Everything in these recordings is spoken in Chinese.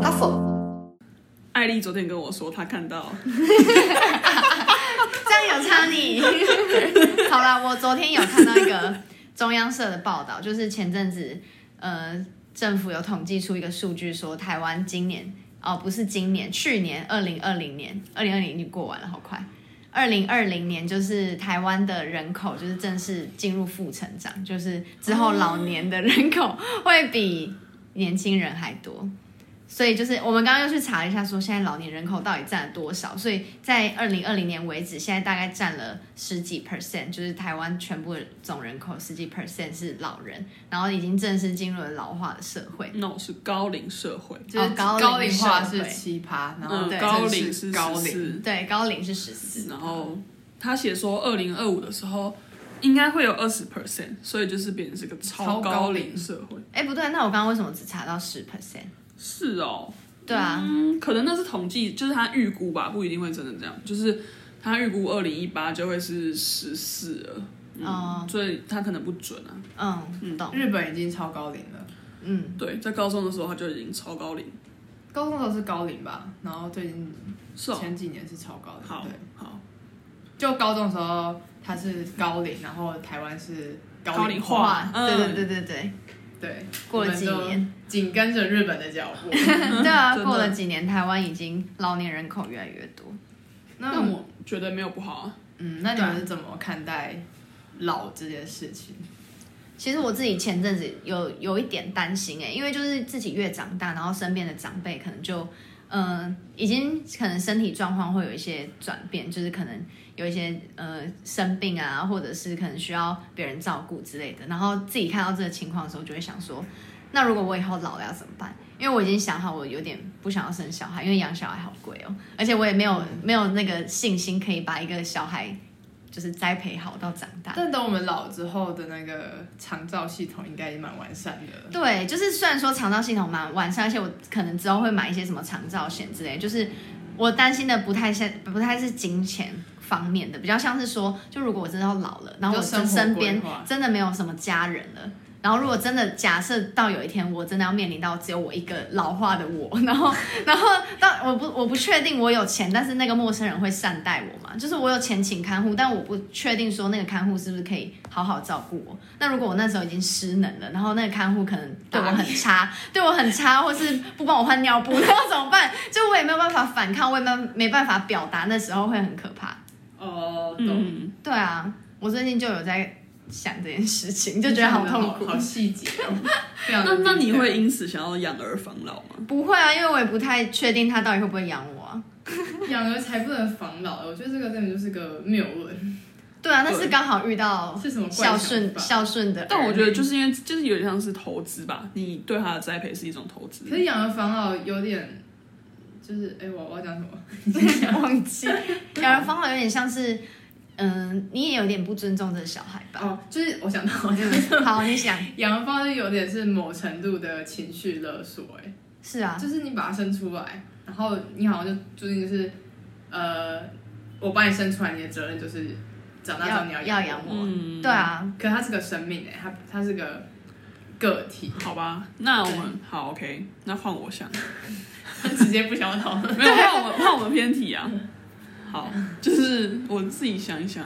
哈佛，艾丽昨天跟我说，她看到，这样有差你。好啦，我昨天有看到一个中央社的报道，就是前阵子，呃，政府有统计出一个数据，说台湾今年，哦，不是今年，去年二零二零年，二零二零已经过完了，好快。二零二零年就是台湾的人口就是正式进入负成长，就是之后老年的人口会比年轻人还多。所以就是我们刚刚又去查了一下，说现在老年人口到底占了多少？所以在二零二零年为止，现在大概占了十几 percent，就是台湾全部的总人口十几 percent 是老人，然后已经正式进入了老化的社会。no 是高龄社会，就是高龄化是七趴，然后高龄是高龄，对，高龄是十四。然后他写说二零二五的时候应该会有二十 percent，所以就是变成是个超高龄社会。哎，不对，那我刚刚为什么只查到十 percent？是哦，对啊，嗯，可能那是统计，就是他预估吧，不一定会真的这样。就是他预估二零一八就会是十四了，哦、嗯，所以他可能不准啊。嗯，懂。日本已经超高龄了，嗯，对，在高中的时候他就已经超高龄，高中的时候是高龄吧，然后最近是前几年是超高龄，好，对，好，就高中的时候他是高龄，然后台湾是高龄化，化，对对对对对。对，过了几年，紧跟着日本的脚步。对啊，过了几年，台湾已经老年人口越来越多。那我觉得没有不好啊。嗯，那你们是怎么看待老这件事情？其实我自己前阵子有有一点担心哎、欸，因为就是自己越长大，然后身边的长辈可能就。嗯，已经可能身体状况会有一些转变，就是可能有一些呃生病啊，或者是可能需要别人照顾之类的。然后自己看到这个情况的时候，就会想说，那如果我以后老了要怎么办？因为我已经想好，我有点不想要生小孩，因为养小孩好贵哦，而且我也没有没有那个信心可以把一个小孩。就是栽培好到长大，但等我们老之后的那个长照系统应该也蛮完善的。对，就是虽然说长照系统蛮完善，而且我可能之后会买一些什么长照险之类。就是我担心的不太像，不太是金钱方面的，比较像是说，就如果我真的要老了，然后我身边真的没有什么家人了。然后，如果真的假设到有一天我真的要面临到只有我一个老化的我，然后，然后但我不我不确定我有钱，但是那个陌生人会善待我吗？就是我有钱请看护，但我不确定说那个看护是不是可以好好照顾我。那如果我那时候已经失能了，然后那个看护可能对我很差，对我很差，或是不帮我换尿布，那要怎么办？就我也没有办法反抗，我也没没办法表达，那时候会很可怕。哦，懂。嗯，对啊，我最近就有在。想这件事情 就觉得好痛苦，好细节哦。那那你会因此想要养儿防老吗？不会啊，因为我也不太确定他到底会不会养我啊。养儿才不能防老，我觉得这个根本就是个谬论。对啊，那是刚好遇到是什么孝顺孝顺的。但我觉得就是因为就是有点像是投资吧，你对他的栽培是一种投资。可是养儿防老有点就是哎，我我要讲什么？忘记。养儿方法有点像是。嗯，你也有点不尊重这个小孩吧？哦，就是我想到，就是 好，你想养儿防老有点是某程度的情绪勒索，哎，是啊，就是你把他生出来，然后你好像就注定就是，呃，我把你生出来，你的责任就是长大之后你要要养我，嗯，对啊，可他是个生命，哎，他他是个个体，好吧？那我们好，OK，那换我想，直接不想讨论，没有，怕我们怕我们偏题啊。好，就是我自己想一想，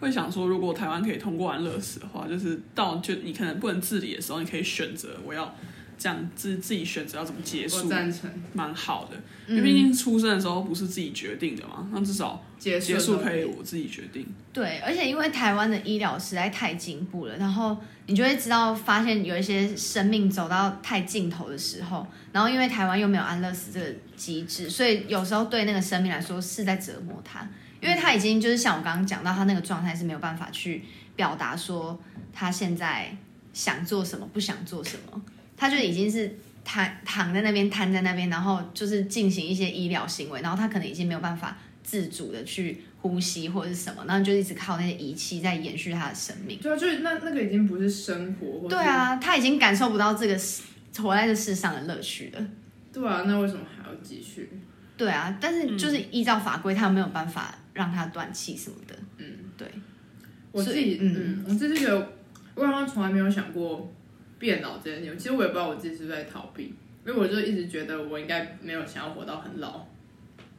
会想说，如果台湾可以通过安乐死的话，就是到就你可能不能自理的时候，你可以选择我要这样自自己选择要怎么结束，我赞成，蛮好的，因为毕竟出生的时候不是自己决定的嘛，那至少。结束可以我自己决定。对，而且因为台湾的医疗实在太进步了，然后你就会知道，发现有一些生命走到太尽头的时候，然后因为台湾又没有安乐死这个机制，所以有时候对那个生命来说是在折磨他，因为他已经就是像我刚刚讲到，他那个状态是没有办法去表达说他现在想做什么，不想做什么，他就已经是躺躺在那边，瘫在那边，然后就是进行一些医疗行为，然后他可能已经没有办法。自主的去呼吸或者是什么，然后就一直靠那些仪器在延续他的生命。对啊，就是那那个已经不是生活。对啊，他已经感受不到这个活在这世上的乐趣了。对啊，那为什么还要继续？对啊，但是就是依照法规，他没有办法让他断气什么的。嗯，对。我自己，嗯，嗯我自己觉得，我好像从来没有想过变老这件事情。其实我也不知道我自己是不是在逃避。因为我就一直觉得我应该没有想要活到很老，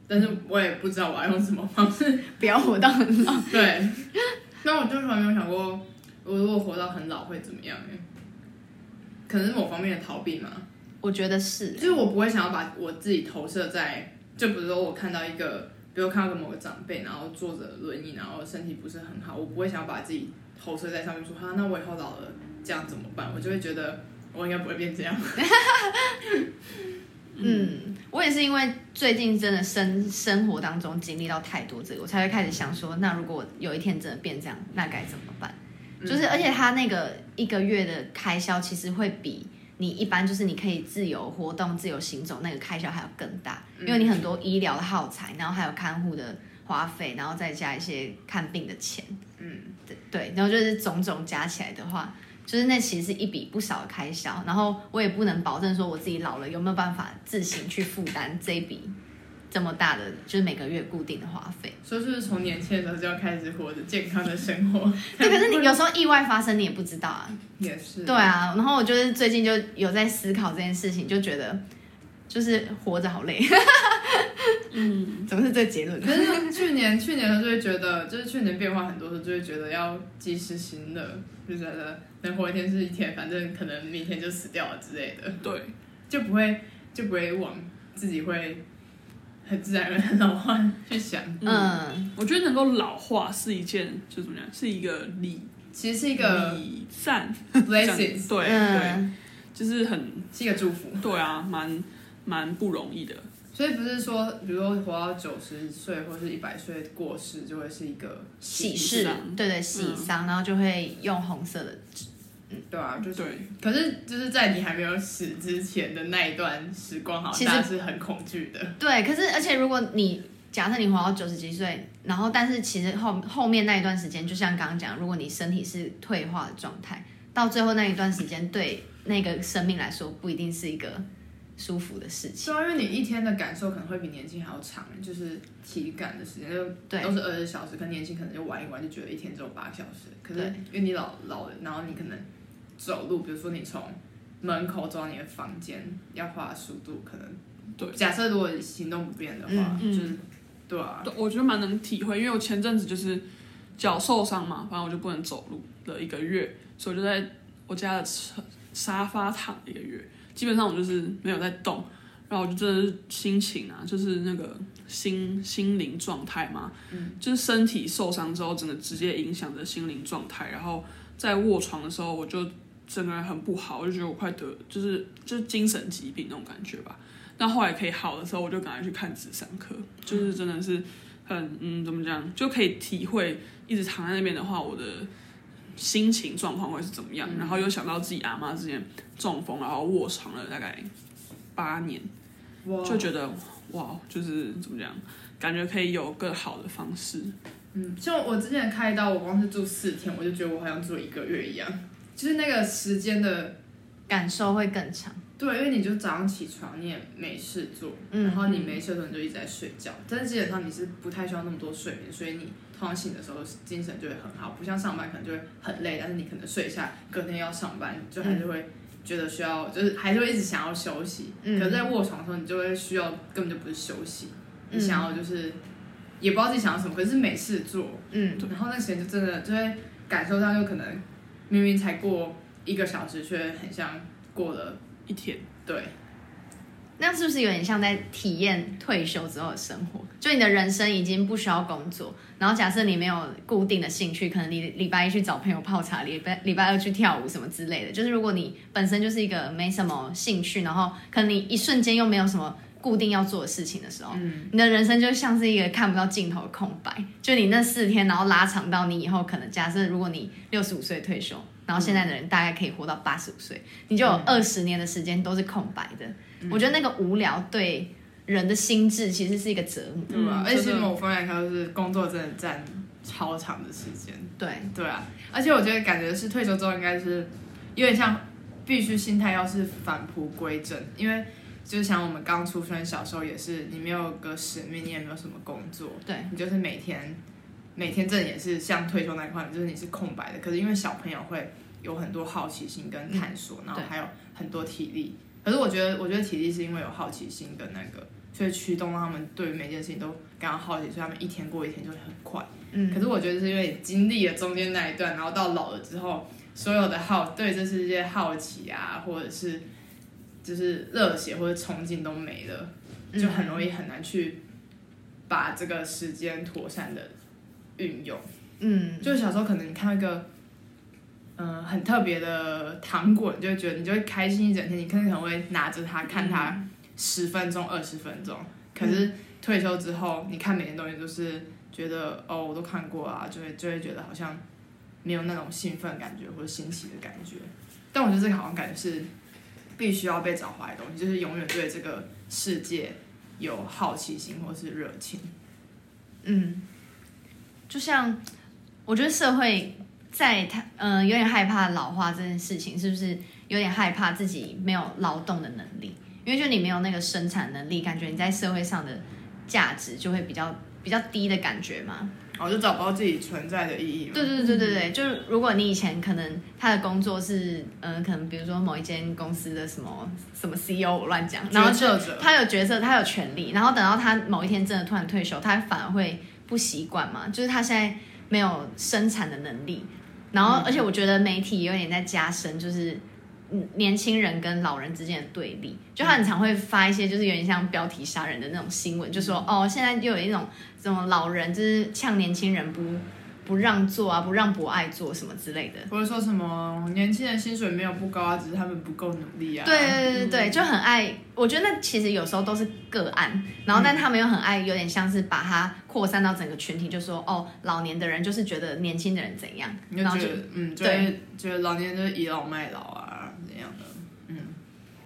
但是我也不知道我要用什么方式 不要活到很老。对，那我就从来没有想过，我如果活到很老会怎么样？哎，可能是某方面的逃避嘛。我觉得是，就是我不会想要把我自己投射在，就比如说我看到一个，比如看到个某个长辈，然后坐着轮椅，然后身体不是很好，我不会想要把自己投射在上面说，哈，那我以后老了这样怎么办？我就会觉得我应该不会变这样。嗯，我也是因为最近真的生生活当中经历到太多这个，我才会开始想说，那如果有一天真的变这样，那该怎么办？就是而且他那个一个月的开销其实会比。你一般就是你可以自由活动、自由行走，那个开销还要更大，因为你很多医疗的耗材，然后还有看护的花费，然后再加一些看病的钱，嗯，对对，然后就是种种加起来的话，就是那其实是一笔不少的开销，然后我也不能保证说我自己老了有没有办法自行去负担这一笔。这么大的就是每个月固定的花费，所以是从年轻的时候就要开始活着健康的生活？对，可是你有时候意外发生，你也不知道啊。也是。对啊，然后我就是最近就有在思考这件事情，就觉得就是活着好累。嗯，怎么是这个结论？可是去年去年的时候就会觉得，就是去年变化很多的时候，就会觉得要及时行乐，就觉得能活一天是一天，反正可能明天就死掉了之类的。对，就不会就不会往自己会。很自然而然老化去想，嗯，嗯，我觉得能够老化是一件，就怎么样，是一个礼，其实是一个礼赞，blessings，对对，就是很是一个祝福，对啊，蛮蛮不容易的。所以不是说，比如说活到九十岁或是一百岁过世，就会是一个喜事，对对，喜丧，然后就会用红色的纸。对啊，就是。对。可是就是在你还没有死之前的那一段时光，好像是很恐惧的。对，可是而且如果你假设你活到九十几岁，然后但是其实后后面那一段时间，就像刚刚讲，如果你身体是退化的状态，到最后那一段时间，对那个生命来说不一定是一个舒服的事情。对啊，因为你一天的感受可能会比年轻还要长，就是体感的时间就都是二十小时，可年轻可能就玩一玩就觉得一天只有八小时。可是因为你老老了，然后你可能。走路，比如说你从门口走到你的房间，要花的速度可能，对。假设如果行动不便的话，嗯、就是，对啊。我觉得蛮能体会，因为我前阵子就是脚受伤嘛，反正我就不能走路了一个月，所以我就在我家的沙发躺一个月，基本上我就是没有在动，然后我就真的是心情啊，就是那个心心灵状态嘛，嗯，就是身体受伤之后，真的直接影响着心灵状态，然后在卧床的时候，我就。整个人很不好，我就觉得我快得，就是就是精神疾病那种感觉吧。那后来可以好的时候，我就赶快去看咨商科，就是真的是很嗯，怎么讲，就可以体会一直躺在那边的话，我的心情状况会是怎么样。然后又想到自己阿妈之前中风，然后卧床了大概八年，就觉得哇，就是怎么讲，感觉可以有更好的方式。嗯，像我之前开刀，我光是住四天，我就觉得我好像住一个月一样。就是那个时间的感受会更长，对，因为你就早上起床，你也没事做，嗯、然后你没事的时候你就一直在睡觉，但是基本上你是不太需要那么多睡眠，所以你通常醒的时候精神就会很好，不像上班可能就会很累，但是你可能睡一下，隔天要上班，就还是会觉得需要，就是还是会一直想要休息。嗯、可是在卧床的时候，你就会需要根本就不是休息，你想要就是也不知道自己想要什么，可是没事做，嗯，然后那时间就真的就会感受到，就可能。明明才过一个小时，却很像过了一天。对，那是不是有点像在体验退休之后的生活？就你的人生已经不需要工作，然后假设你没有固定的兴趣，可能你礼拜一去找朋友泡茶，礼拜礼拜二去跳舞什么之类的。就是如果你本身就是一个没什么兴趣，然后可能你一瞬间又没有什么固定要做的事情的时候，嗯，你的人生就像是一个看不到尽头的空白。就你那四天，然后拉长到你以后可能假设，如果你六十五岁退休。然后现在的人大概可以活到八十五岁，你就有二十年的时间都是空白的。嗯、我觉得那个无聊对人的心智其实是一个折磨，对吧？而且从某方面来看，就是工作真的占超长的时间。对对啊，而且我觉得感觉是退休之后应该是有点像必须心态要是返璞归真，因为就是像我们刚出生小时候也是，你没有个使命，你也没有什么工作，对你就是每天。每天这也是像退休那一块，就是你是空白的。可是因为小朋友会有很多好奇心跟探索，嗯、然后还有很多体力，可是我觉得，我觉得体力是因为有好奇心跟那个，所以驱动让他们对于每件事情都感到好奇，所以他们一天过一天就会很快。嗯，可是我觉得是因为经历了中间那一段，然后到老了之后，所有的好对这世界好奇啊，或者是就是热血或者憧憬都没了，就很容易很难去把这个时间妥善的运用。嗯，就小时候可能你看那个，嗯、呃，很特别的糖果，你就会觉得你就会开心一整天，你可能可能会拿着它看它十分钟、二十分钟。可是退休之后，你看每件东西都是。觉得哦，我都看过啊，就会就会觉得好像没有那种兴奋感觉或者新奇的感觉。但我觉得这个好像感觉是必须要被找回来的东西，就是永远对这个世界有好奇心或是热情。嗯，就像我觉得社会在他嗯、呃、有点害怕老化这件事情，是不是有点害怕自己没有劳动的能力？因为就你没有那个生产能力，感觉你在社会上的价值就会比较。比较低的感觉嘛，哦，就找不到自己存在的意义。对对对对对，嗯、就是如果你以前可能他的工作是，嗯、呃，可能比如说某一间公司的什么什么 CEO 我乱讲，然后就他有角色，他有权利，然后等到他某一天真的突然退休，他反而会不习惯嘛，就是他现在没有生产的能力，然后、嗯、而且我觉得媒体有点在加深，就是。年轻人跟老人之间的对立，就他很常会发一些，就是有点像标题杀人的那种新闻，就说哦，现在又有一种什么老人就是呛年轻人不不让做啊，不让博爱做什么之类的，或者说什么年轻人薪水没有不高啊，只是他们不够努力啊。对对对对，就很爱，我觉得那其实有时候都是个案，然后但他们又很爱，有点像是把它扩散到整个群体，就说哦，老年的人就是觉得年轻的人怎样，然后就嗯，对，觉得老年人就是倚老卖老啊。怎样的，嗯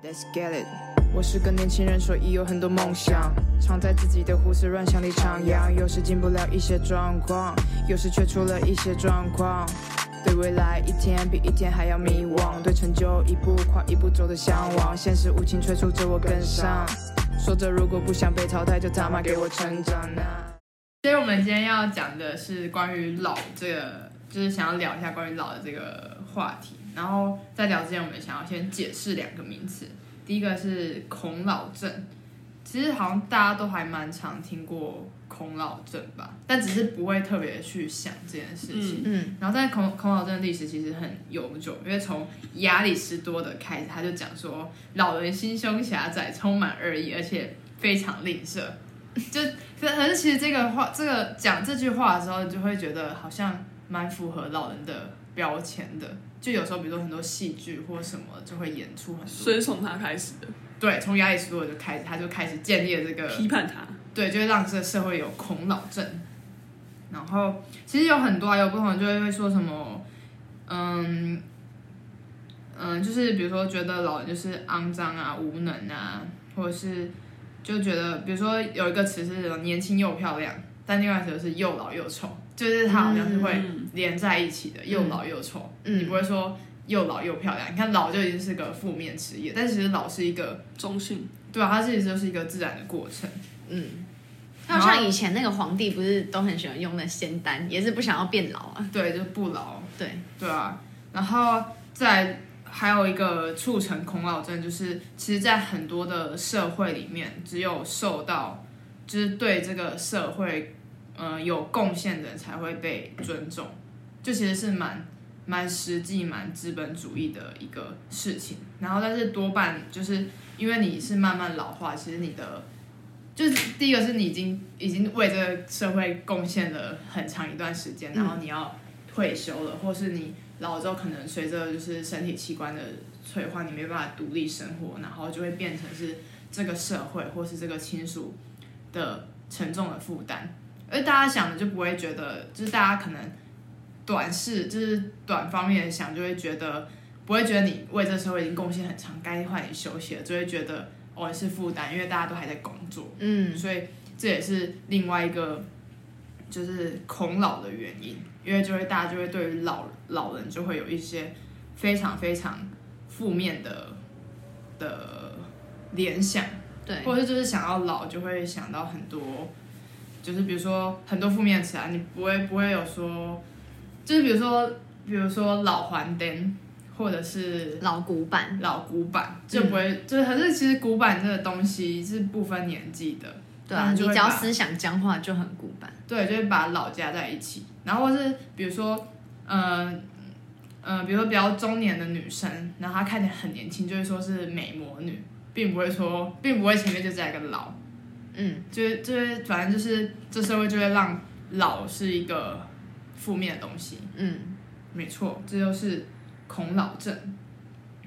Let's get it。我是个年轻人，所以有很多梦想，常在自己的胡思乱想里徜徉。有时进不了一些状况，有时却出了一些状况。对未来一天比一天还要迷惘，对成就一步跨一步走的向往。现实无情催促着我跟上，说着如果不想被淘汰，就他妈给我成长啊。所以我们今天要讲的是关于老这个，就是想要聊一下关于老的这个话题。然后在聊之前，我们想要先解释两个名词。第一个是孔老症，其实好像大家都还蛮常听过孔老症吧，但只是不会特别去想这件事情。嗯，然后在孔孔老症的历史其实很悠久，因为从亚里士多德开始，他就讲说老人心胸狭窄，充满恶意，而且非常吝啬。就可可是其实这个话，这个讲这句话的时候，就会觉得好像蛮符合老人的标签的。就有时候，比如说很多戏剧或什么，就会演出很多。所以从他开始的，对，从亚里士多德就开始，他就开始建立了这个批判他，对，就会让这个社会有恐老症。然后其实有很多啊，有不同的就会会说什么，嗯嗯，就是比如说觉得老人就是肮脏啊、无能啊，或者是就觉得，比如说有一个词是年轻又漂亮，但另外一个词是又老又丑。就是它好像是会连在一起的，嗯、又老又丑。嗯、你不会说又老又漂亮。你看老就已经是个负面词义，但其实老是一个中性。对啊，它其实就是一个自然的过程。嗯，它好像以前那个皇帝不是都很喜欢用那仙丹，也是不想要变老啊。对，就是不老。对对啊，然后再还有一个促成恐老症，就是其实，在很多的社会里面，只有受到就是对这个社会。嗯，有贡献的人才会被尊重，就其实是蛮蛮实际、蛮资本主义的一个事情。然后，但是多半就是因为你是慢慢老化，其实你的就是第一个是你已经已经为这个社会贡献了很长一段时间，然后你要退休了，或是你老了之后可能随着就是身体器官的退化，你没办法独立生活，然后就会变成是这个社会或是这个亲属的沉重的负担。而大家想的就不会觉得，就是大家可能短视，就是短方面的想，就会觉得不会觉得你为这社会已经贡献很长，该换你休息了，就会觉得哦是负担，因为大家都还在工作，嗯，所以这也是另外一个就是恐老的原因，因为就会大家就会对于老老人就会有一些非常非常负面的的联想，对，或者是就是想要老就会想到很多。就是比如说很多负面词啊，你不会不会有说，就是比如说比如说老还灯，或者是老古板，老古板就不会，嗯、就是可是其实古板这个东西是不分年纪的，对啊，你只要思想僵化就很古板，对，就是把老加在一起，然后是比如说，嗯、呃、嗯、呃，比如说比较中年的女生，然后她看起来很年轻，就会说是美魔女，并不会说，并不会前面就加一个老，嗯，就是就是反正就是这社会就会让老是一个负面的东西，嗯，没错，这就是。恐老症，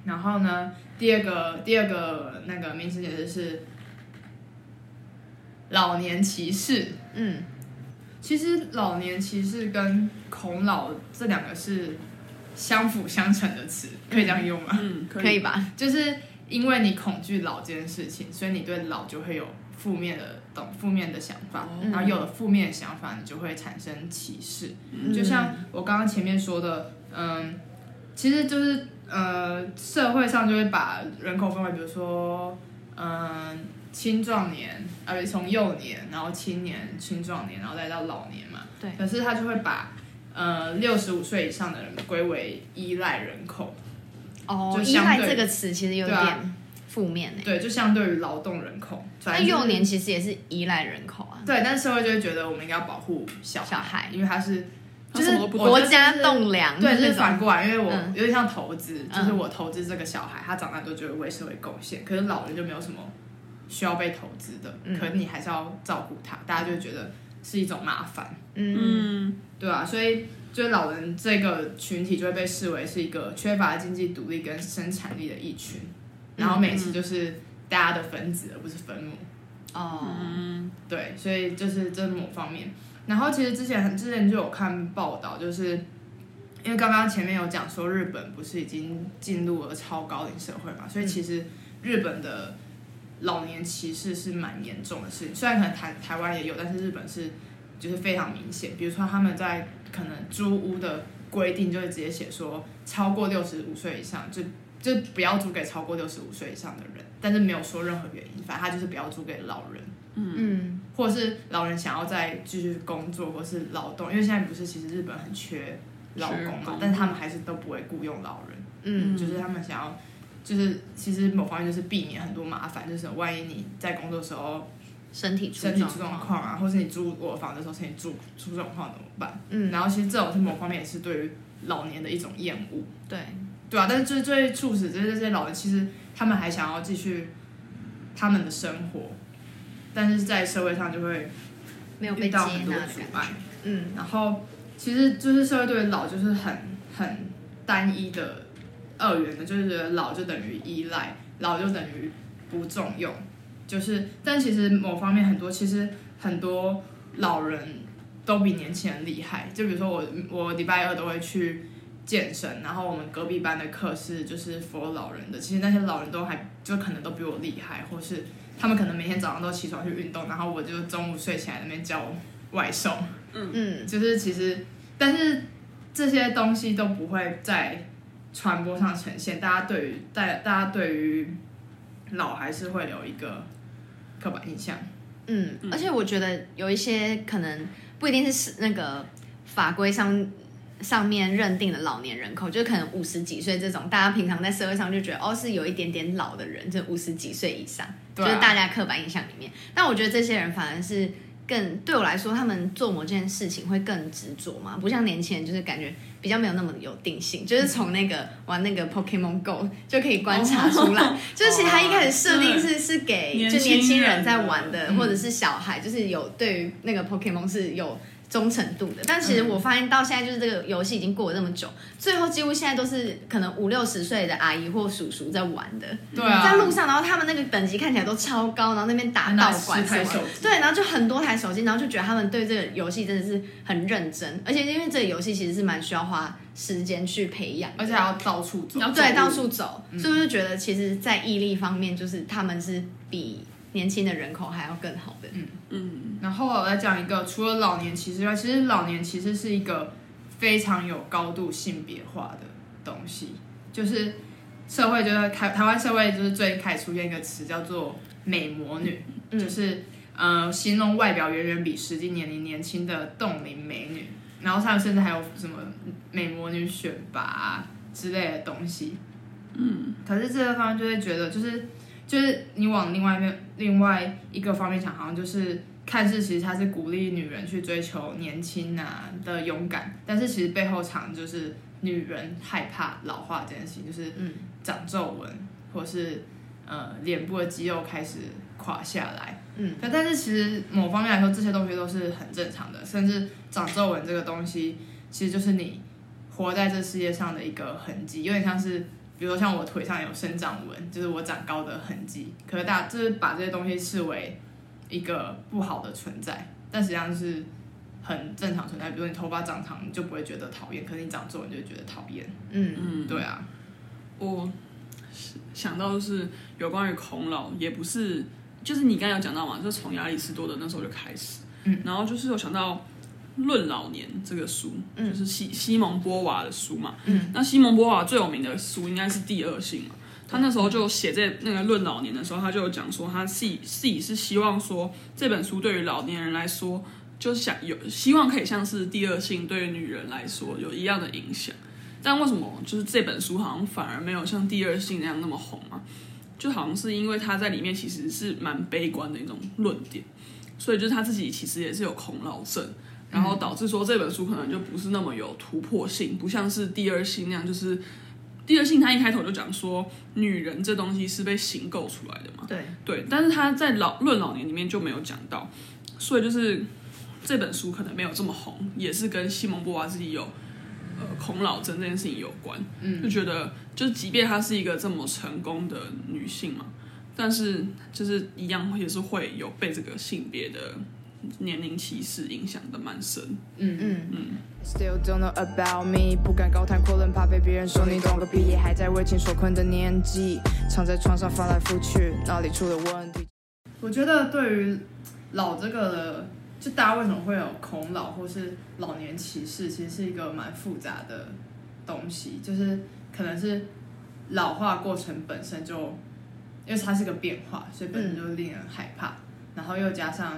然后呢，第二个第二个那个名词解释是老年歧视。嗯，其实老年歧视跟恐老这两个是相辅相成的词，可以这样用吗？嗯，可以，可以吧？就是因为你恐惧老这件事情，所以你对老就会有负面的懂负面的想法，嗯、然后有了负面的想法，你就会产生歧视。嗯、就像我刚刚前面说的，嗯。其实就是呃，社会上就会把人口分为，比如说，嗯、呃，青壮年，呃，从幼年，然后青年、青壮年，然后再到老年嘛。对。可是他就会把呃六十五岁以上的人归为依赖人口。哦。就依赖这个词其实有点负面诶。对，就相对于劳动人口。那幼年其实也是依赖人口啊。对，但是社会就会觉得我们应该要保护小孩，小孩因为他是。就是国家栋梁，对，就是反过来，因为我有点像投资，嗯、就是我投资这个小孩，他长大都觉得为社会贡献。可是老人就没有什么需要被投资的，嗯、可是你还是要照顾他，大家就会觉得是一种麻烦。嗯，对啊，所以就是老人这个群体就会被视为是一个缺乏经济独立跟生产力的一群，然后每次就是大家的分子而不是分母。哦，嗯，对，所以就是这是某方面。然后其实之前之前就有看报道，就是因为刚刚前面有讲说日本不是已经进入了超高龄社会嘛，所以其实日本的老年歧视是蛮严重的事情。虽然可能台台湾也有，但是日本是就是非常明显。比如说他们在可能租屋的规定就会直接写说，超过六十五岁以上就就不要租给超过六十五岁以上的人，但是没有说任何原因，反正他就是不要租给老人。嗯，或者是老人想要再继续工作，或是劳动，因为现在不是其实日本很缺劳工嘛，但是他们还是都不会雇佣老人。嗯，就是他们想要，就是其实某方面就是避免很多麻烦，就是万一你在工作的时候身体身体出状况啊，或是你租我房的时候身体住出状况怎么办？嗯，然后其实这种是某方面也是对于老年的一种厌恶。对，对啊，但是最最促使这些这些老人，其实他们还想要继续他们的生活。但是在社会上就会遇到很多阻碍，嗯，然后其实就是社会对于老就是很很单一的二元的，就是觉得老就等于依赖，老就等于不重用，就是但其实某方面很多其实很多老人都比年轻人厉害，就比如说我我礼拜二都会去健身，然后我们隔壁班的课是就是 for 老人的，其实那些老人都还就可能都比我厉害，或是。他们可能每天早上都起床去运动，然后我就中午睡起来那边叫外送。嗯嗯，就是其实，但是这些东西都不会在传播上呈现。大家对于大大家对于老还是会有一个刻板印象。嗯，而且我觉得有一些可能不一定是那个法规上。上面认定的老年人口，就可能五十几岁这种，大家平常在社会上就觉得哦，是有一点点老的人，就五十几岁以上，就是大家刻板印象里面。但我觉得这些人反而是更对我来说，他们做某件事情会更执着嘛，不像年轻人，就是感觉比较没有那么有定性，就是从那个玩那个 Pokemon Go 就可以观察出来，哦、就是其实他一开始设定是、哦、是给就年轻人在玩的，或者是小孩，就是有对于那个 Pokemon 是有。忠诚度的，但其实我发现到现在，就是这个游戏已经过了这么久，最后几乎现在都是可能五六十岁的阿姨或叔叔在玩的。对啊，在路上，然后他们那个等级看起来都超高，然后那边打道馆什么，对，然后就很多台手机，然后就觉得他们对这个游戏真的是很认真，而且因为这个游戏其实是蛮需要花时间去培养，而且还要到处走，对，到处走，是不是觉得其实，在毅力方面，就是他们是比。年轻的人口还要更好的，嗯嗯。然后我再讲一个，除了老年歧视外，其实老年歧视是一个非常有高度性别化的东西。就是社会，就是台台湾社会，就是最近开始出现一个词叫做“美魔女”，嗯、就是呃，形容外表远远比实际年龄年轻的冻龄美女。然后他们甚至还有什么“美魔女选拔”、之类的东西。嗯，可是这个方面就会觉得，就是就是你往另外一面另外一个方面想，好像就是看似其实它是鼓励女人去追求年轻啊的勇敢，但是其实背后藏就是女人害怕老化这件事情，就是嗯长皱纹，或是呃脸部的肌肉开始垮下来。嗯，但是其实某方面来说，这些东西都是很正常的，甚至长皱纹这个东西，其实就是你活在这世界上的一个痕迹，有点像是，比如说像我腿上有生长纹，就是我长高的痕迹。可是大家就是把这些东西视为一个不好的存在，但实际上是很正常存在。比如说你头发长长，你就不会觉得讨厌，可是你长皱纹就会觉得讨厌。嗯嗯，对啊，我想到就是有关于孔老，也不是。就是你刚才有讲到嘛，就是从亚里士多德那时候就开始，嗯，然后就是有想到《论老年》这个书，嗯，就是西西蒙波娃的书嘛，嗯，那西蒙波娃最有名的书应该是《第二性》嘛，他那时候就写在那个《论老年》的时候，他就有讲说，他自己自己是希望说这本书对于老年人来说，就是想有希望可以像是《第二性》对于女人来说有一样的影响，但为什么就是这本书好像反而没有像《第二性》那样那么红啊？就好像是因为他在里面其实是蛮悲观的一种论点，所以就是他自己其实也是有恐老症，然后导致说这本书可能就不是那么有突破性，不像是第二性那样，就是第二性他一开头就讲说女人这东西是被形构出来的嘛，对。对，但是他在老论老年里面就没有讲到，所以就是这本书可能没有这么红，也是跟西蒙波娃自己有。呃，恐老症这件事情有关，嗯，就觉得，就即便她是一个这么成功的女性嘛，但是就是一样也是会有被这个性别的年龄歧视影响的蛮深，嗯嗯嗯。Still don't know about me，不敢高谈阔论，怕被别人说你懂个屁，还在为情所困的年纪，躺在床上翻来覆去，哪里出了问题？我觉得对于老这个的。就大家为什么会有恐老或是老年歧视，其实是一个蛮复杂的东西。就是可能是老化过程本身就，因为它是个变化，所以本身就令人害怕。嗯、然后又加上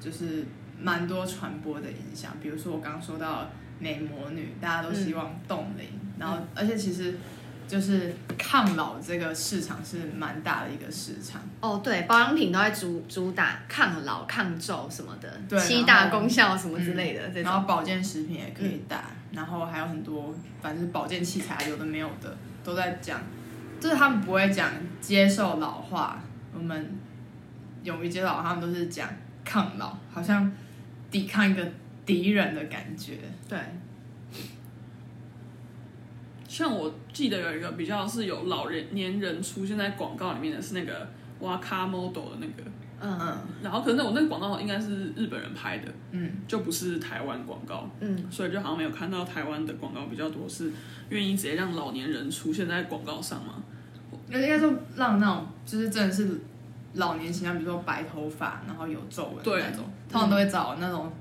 就是蛮多传播的影响，比如说我刚刚说到美魔女，大家都希望冻龄，嗯、然后而且其实。就是抗老这个市场是蛮大的一个市场哦，对，保养品都在主主打抗老、抗皱什么的，对，七大功效什么之类的，嗯、然后保健食品也可以打，嗯、然后还有很多，反正保健器材有的没有的都在讲，就是他们不会讲接受老化，我们勇于接受老化，他们都是讲抗老，好像抵抗一个敌人的感觉，对。像我记得有一个比较是有老人年人出现在广告里面的是那个哇卡 model 的那个，嗯。嗯，然后可能我那个广告应该是日本人拍的，嗯，就不是台湾广告，嗯，所以就好像没有看到台湾的广告比较多是愿意直接让老年人出现在广告上嘛？应该说让那种就是真的是老年形象，比如说白头发，然后有皱纹的那种，通常都会找那种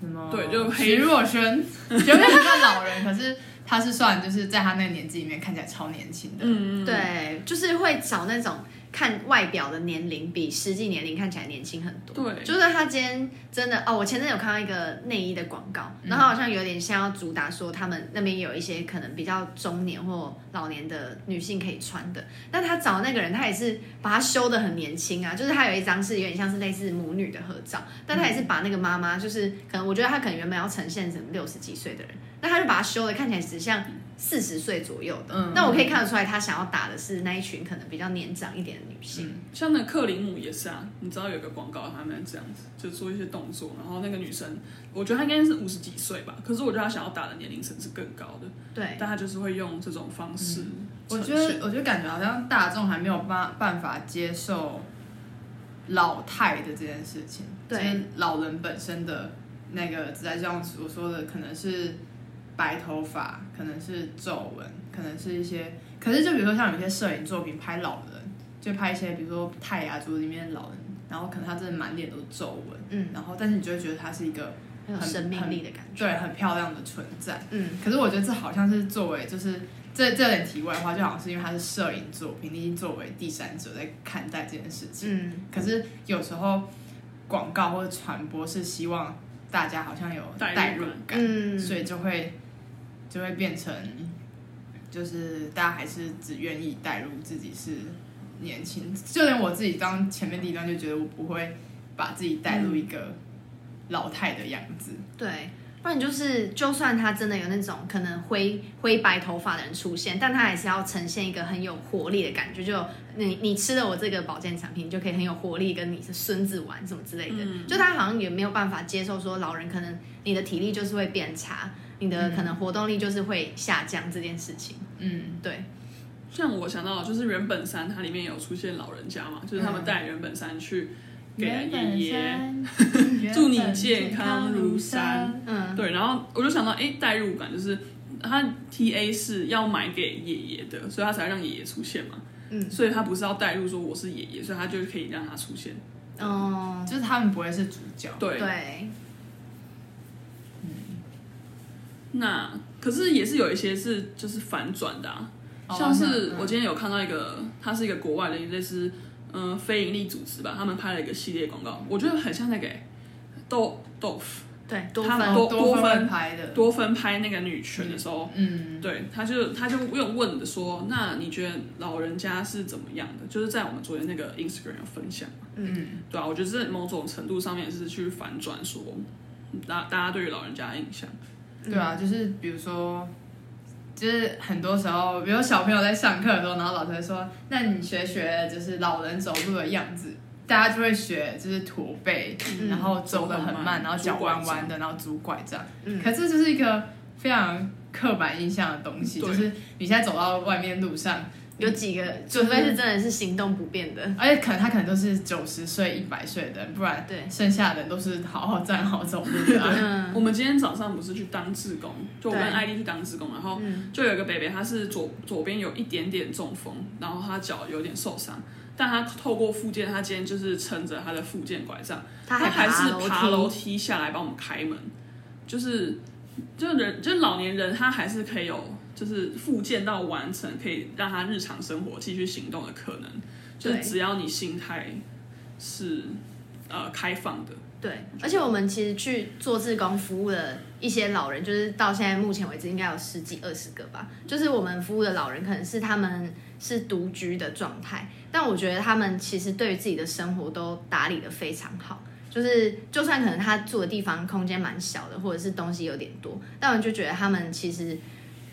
什么对，就徐若瑄，有点像老人，可是。他是算就是在他那个年纪里面看起来超年轻的，嗯，对，就是会找那种。看外表的年龄比实际年龄看起来年轻很多。对，就是他今天真的哦，我前阵有看到一个内衣的广告，嗯、然后好像有点像要主打说他们那边有一些可能比较中年或老年的女性可以穿的。但他找那个人，他也是把他修得很年轻啊，就是他有一张是有点像是类似母女的合照，但他也是把那个妈妈，就是可能我觉得他可能原本要呈现成六十几岁的人，那他就把他修的看起来只像。四十岁左右的，嗯、那我可以看得出来，他想要打的是那一群可能比较年长一点的女性。嗯、像那克林姆也是啊，你知道有个广告，他们这样子就做一些动作，然后那个女生，我觉得她应该是五十几岁吧，可是我觉得她想要打的年龄层是更高的。对，但她就是会用这种方式、嗯。我觉得，我觉得感觉好像大众还没有办办法接受老态的这件事情。对，老人本身的那个，在像我说的，可能是。白头发，可能是皱纹，可能是一些，可是就比如说像有些摄影作品拍老人，就拍一些比如说泰雅族里面的老人，然后可能他真的满脸都是皱纹，嗯，然后但是你就会觉得他是一个很很生命力的感觉，对，很漂亮的存在，嗯，可是我觉得这好像是作为就是这这点题外话，就好像是因为他是摄影作品，你作为第三者在看待这件事情，嗯，可是有时候广告或者传播是希望大家好像有代入感，嗯，所以就会。就会变成，就是大家还是只愿意带入自己是年轻，就连我自己当前面第一段就觉得我不会把自己带入一个老态的样子。嗯、对。不然就是，就算他真的有那种可能灰灰白头发的人出现，但他还是要呈现一个很有活力的感觉。就你你吃了我这个保健产品，你就可以很有活力，跟你是孙子玩什么之类的。嗯、就他好像也没有办法接受说老人可能你的体力就是会变差，你的可能活动力就是会下降这件事情。嗯，对。像我想到就是原本山，它里面有出现老人家嘛，就是他们带原本山去。给爷爷，祝你健康如山。嗯，对，然后我就想到，哎，代入感就是他 T A 是要买给爷爷的，所以他才让爷爷出现嘛。嗯，所以他不是要代入说我是爷爷，所以他就可以让他出现。哦，就是他们不会是主角。对对。嗯，那可是也是有一些是就是反转的啊，像是我今天有看到一个，他是一个国外的类似。嗯，非营利组织吧，他们拍了一个系列广告，我觉得很像那个豆豆腐，对，他们多多分拍的，多分拍那个女权的时候，嗯，对，他就他就又问的说，那你觉得老人家是怎么样的？就是在我们昨天那个 Instagram 有分享，嗯，对啊，我觉得这某种程度上面是去反转说，大大家对于老人家的印象，对啊，就是比如说。就是很多时候，比如小朋友在上课的时候，然后老师会说：“那你学学，就是老人走路的样子。”大家就会学，就是驼背，嗯、然后走得很慢，然后脚弯弯的，然后拄拐杖。嗯，可这就是一个非常刻板印象的东西，就是你现在走到外面路上。有几个，除非是真的是行动不便的，而且可能他可能都是九十岁、一百岁的人，不然对。剩下的人都是好好站好走路的。嗯、我们今天早上不是去当志工，就我跟艾丽去当志工，然后就有一个伯伯，他是左左边有一点点中风，然后他脚有点受伤，但他透过附件，他今天就是撑着他的附件拐杖，他还，他还是爬楼梯下来帮我们开门，就是就人就老年人，他还是可以有。就是复健到完成，可以让他日常生活继续行动的可能，就是只要你心态是呃开放的。对，而且我们其实去做志工服务的一些老人，就是到现在目前为止应该有十几二十个吧。就是我们服务的老人，可能是他们是独居的状态，但我觉得他们其实对于自己的生活都打理的非常好。就是就算可能他住的地方空间蛮小的，或者是东西有点多，但我就觉得他们其实。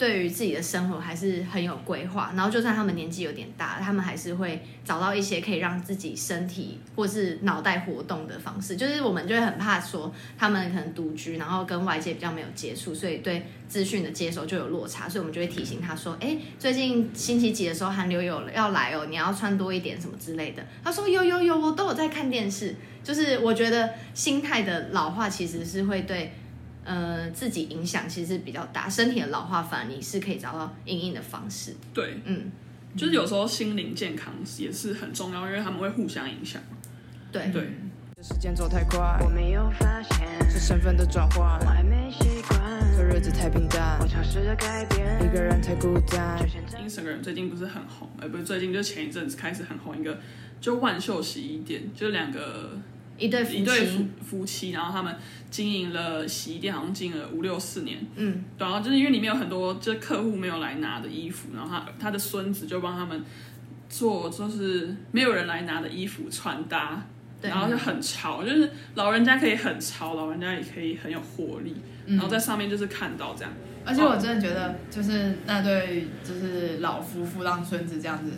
对于自己的生活还是很有规划，然后就算他们年纪有点大，他们还是会找到一些可以让自己身体或是脑袋活动的方式。就是我们就会很怕说他们可能独居，然后跟外界比较没有接触，所以对资讯的接收就有落差，所以我们就会提醒他说：“哎，最近星期几的时候寒流有要来哦，你要穿多一点什么之类的。”他说：“有有有，我都有在看电视。”就是我觉得心态的老化其实是会对。呃，自己影响其实比较大，身体的老化反而你是可以找到应应的方式。对，嗯，就是有时候心灵健康也是很重要，因为他们会互相影响。对对。时间走太快，我没有发现是身份的转换，我还没习惯，这日子太平淡，我尝试着改变，一个人太孤单。Instagram 最近不是很红，哎，不是最近，就前一阵子开始很红一个，就万秀洗衣店，就两个。一对夫，一对夫夫妻，然后他们经营了洗衣店，好像经营了五六四年。嗯，然后就是因为里面有很多就是客户没有来拿的衣服，然后他他的孙子就帮他们做，就是没有人来拿的衣服穿搭，对然后就很潮，就是老人家可以很潮，老人家也可以很有活力，然后在上面就是看到这样。嗯、而且我真的觉得，就是那对就是老夫妇让孙子这样子。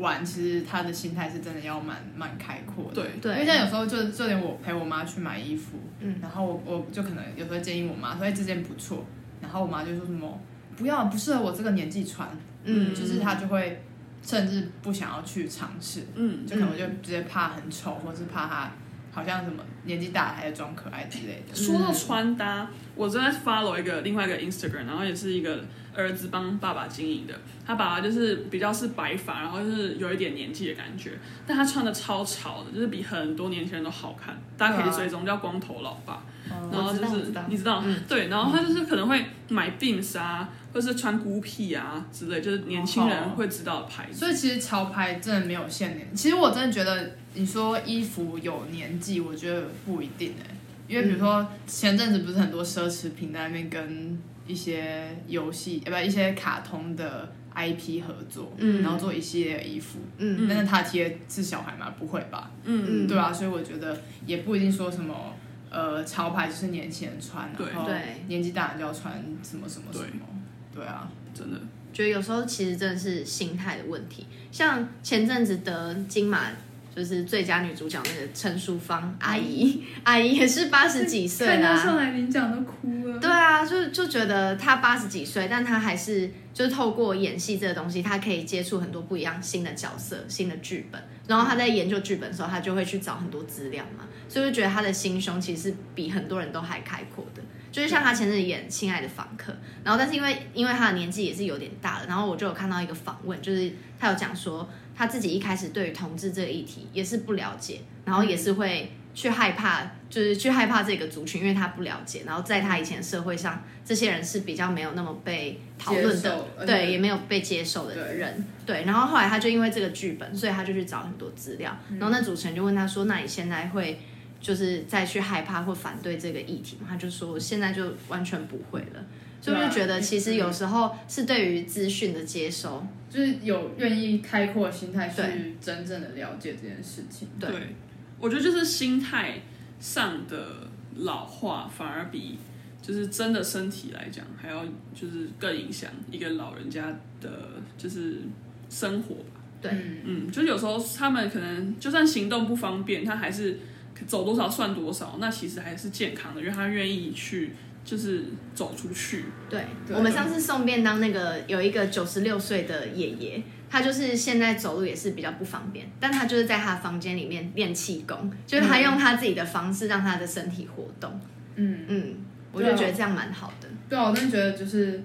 玩，其实他的心态是真的要蛮蛮开阔的。对对，因为像有时候就就连我陪我妈去买衣服，嗯，然后我我就可能有时候建议我妈说，哎，这件不错，然后我妈就说什么不要，不适合我这个年纪穿，嗯，就是她就会甚至不想要去尝试，嗯，就可能就直接怕很丑，或是怕她好像什么年纪大了还在装可爱之类的。说到穿搭，我正在 follow 一个另外一个 Instagram，然后也是一个。儿子帮爸爸经营的，他爸爸就是比较是白发，然后就是有一点年纪的感觉，但他穿的超潮的，就是比很多年轻人都好看，大家可以追踪叫光头老爸，嗯、然后就是你知道，对，然后他就是可能会买 Beams 啊，或是穿孤僻啊之类，就是年轻人会知道的牌子。所以其实潮牌真的没有限年，其实我真的觉得你说衣服有年纪，我觉得不一定哎、欸，因为比如说前阵子不是很多奢侈品在那边跟。一些游戏，呃，不，一些卡通的 IP 合作，嗯然后做一系列的衣服。嗯但是他贴是小孩吗？不会吧？嗯，对啊，所以我觉得也不一定说什么，呃，潮牌就是年轻人穿，对然后对年纪大人就要穿什么什么什么。对啊，真的。觉得有时候其实真的是心态的问题。像前阵子得金马就是最佳女主角那个陈淑芳阿姨，阿姨也是八十几岁啦、看到上来领奖都哭了。对啊，就就觉得她八十几岁，但她还是就是透过演戏这个东西，她可以接触很多不一样新的角色、新的剧本。然后她在研究剧本的时候，她就会去找很多资料嘛，所以就觉得她的心胸其实是比很多人都还开阔的。就是像她前阵子演《亲爱的访客》，然后但是因为因为她的年纪也是有点大了，然后我就有看到一个访问，就是她有讲说她自己一开始对于同志这个议题也是不了解，然后也是会去害怕，就是去害怕这个族群，因为他不了解，然后在他以前社会上，这些人是比较没有那么被讨论的，对，也没有被接受的人，对。然后后来他就因为这个剧本，所以他就去找很多资料，然后那主持人就问他说：“那你现在会？”就是再去害怕或反对这个议题嘛，他就说现在就完全不会了，所以我就觉得其实有时候是对于资讯的接收，就是有愿意开阔心态去真正的了解这件事情。对，对我觉得就是心态上的老化，反而比就是真的身体来讲还要就是更影响一个老人家的，就是生活吧。对，嗯，就是有时候他们可能就算行动不方便，他还是。走多少算多少，那其实还是健康的，因为他愿意去，就是走出去。对，对我们上次送便当那个有一个九十六岁的爷爷，他就是现在走路也是比较不方便，但他就是在他房间里面练气功，就是他用他自己的方式让他的身体活动。嗯嗯，我就觉得这样蛮好的。对啊，我真的觉得就是，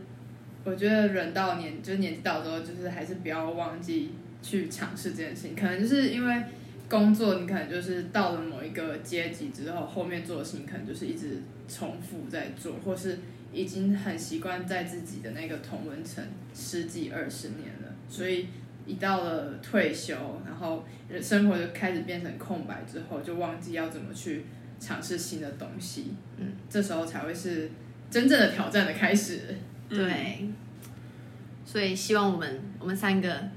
我觉得人到年就是年纪到之后，就是还是不要忘记去尝试这件事情，可能就是因为。工作你可能就是到了某一个阶级之后，后面做的事情可能就是一直重复在做，或是已经很习惯在自己的那个同文层十几二十年了，所以一到了退休，然后生活就开始变成空白之后，就忘记要怎么去尝试新的东西，嗯，这时候才会是真正的挑战的开始，对，所以希望我们我们三个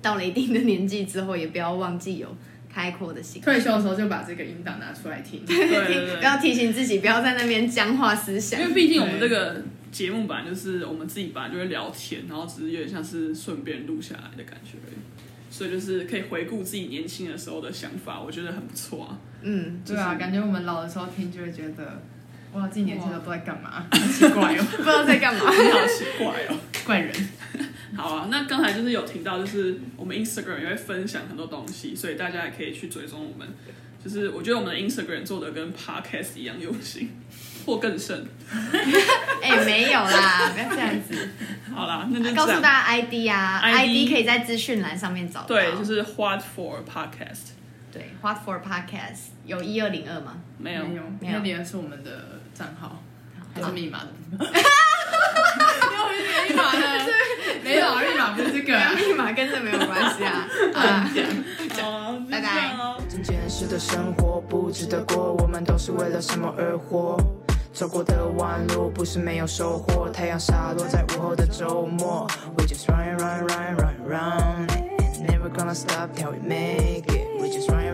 到了一定的年纪之后，也不要忘记有。开阔的心，退休的时候就把这个音档拿出来听，对对对，不要提醒自己，不要在那边僵化思想。因为毕竟我们这个节目本来就是我们自己本来就会聊天，然后只是有点像是顺便录下来的感觉而已，所以就是可以回顾自己年轻的时候的想法，我觉得很不错啊。嗯，对啊，感觉我们老的时候听就会觉得，哇，自己年轻的都在干嘛？好奇怪哦，不知道在干嘛，你好奇怪哦，怪人。好啊，那刚才就是有提到，就是我们 Instagram 也会分享很多东西，所以大家也可以去追踪我们。就是我觉得我们的 Instagram 做的跟 Podcast 一样用心，或更甚。哎、欸，没有啦，不要这样子。好啦，那就告诉大家 ID 啊 ID,，ID 可以在资讯栏上面找到。对，就是 What for Podcast。对，What for Podcast 有一二零二吗？没有，没有，没有，那里是我们的账号还是密码的？有密码的，没有，密码不是这个、啊，密码跟这没有关系啊。拜 拜。整件事的生活不值得过，我们都是为了什么而活？走过的弯路不是没有收获，太阳洒落在午后的周末。We just run run run run run，never gonna stop till we make it。We just run run run run run。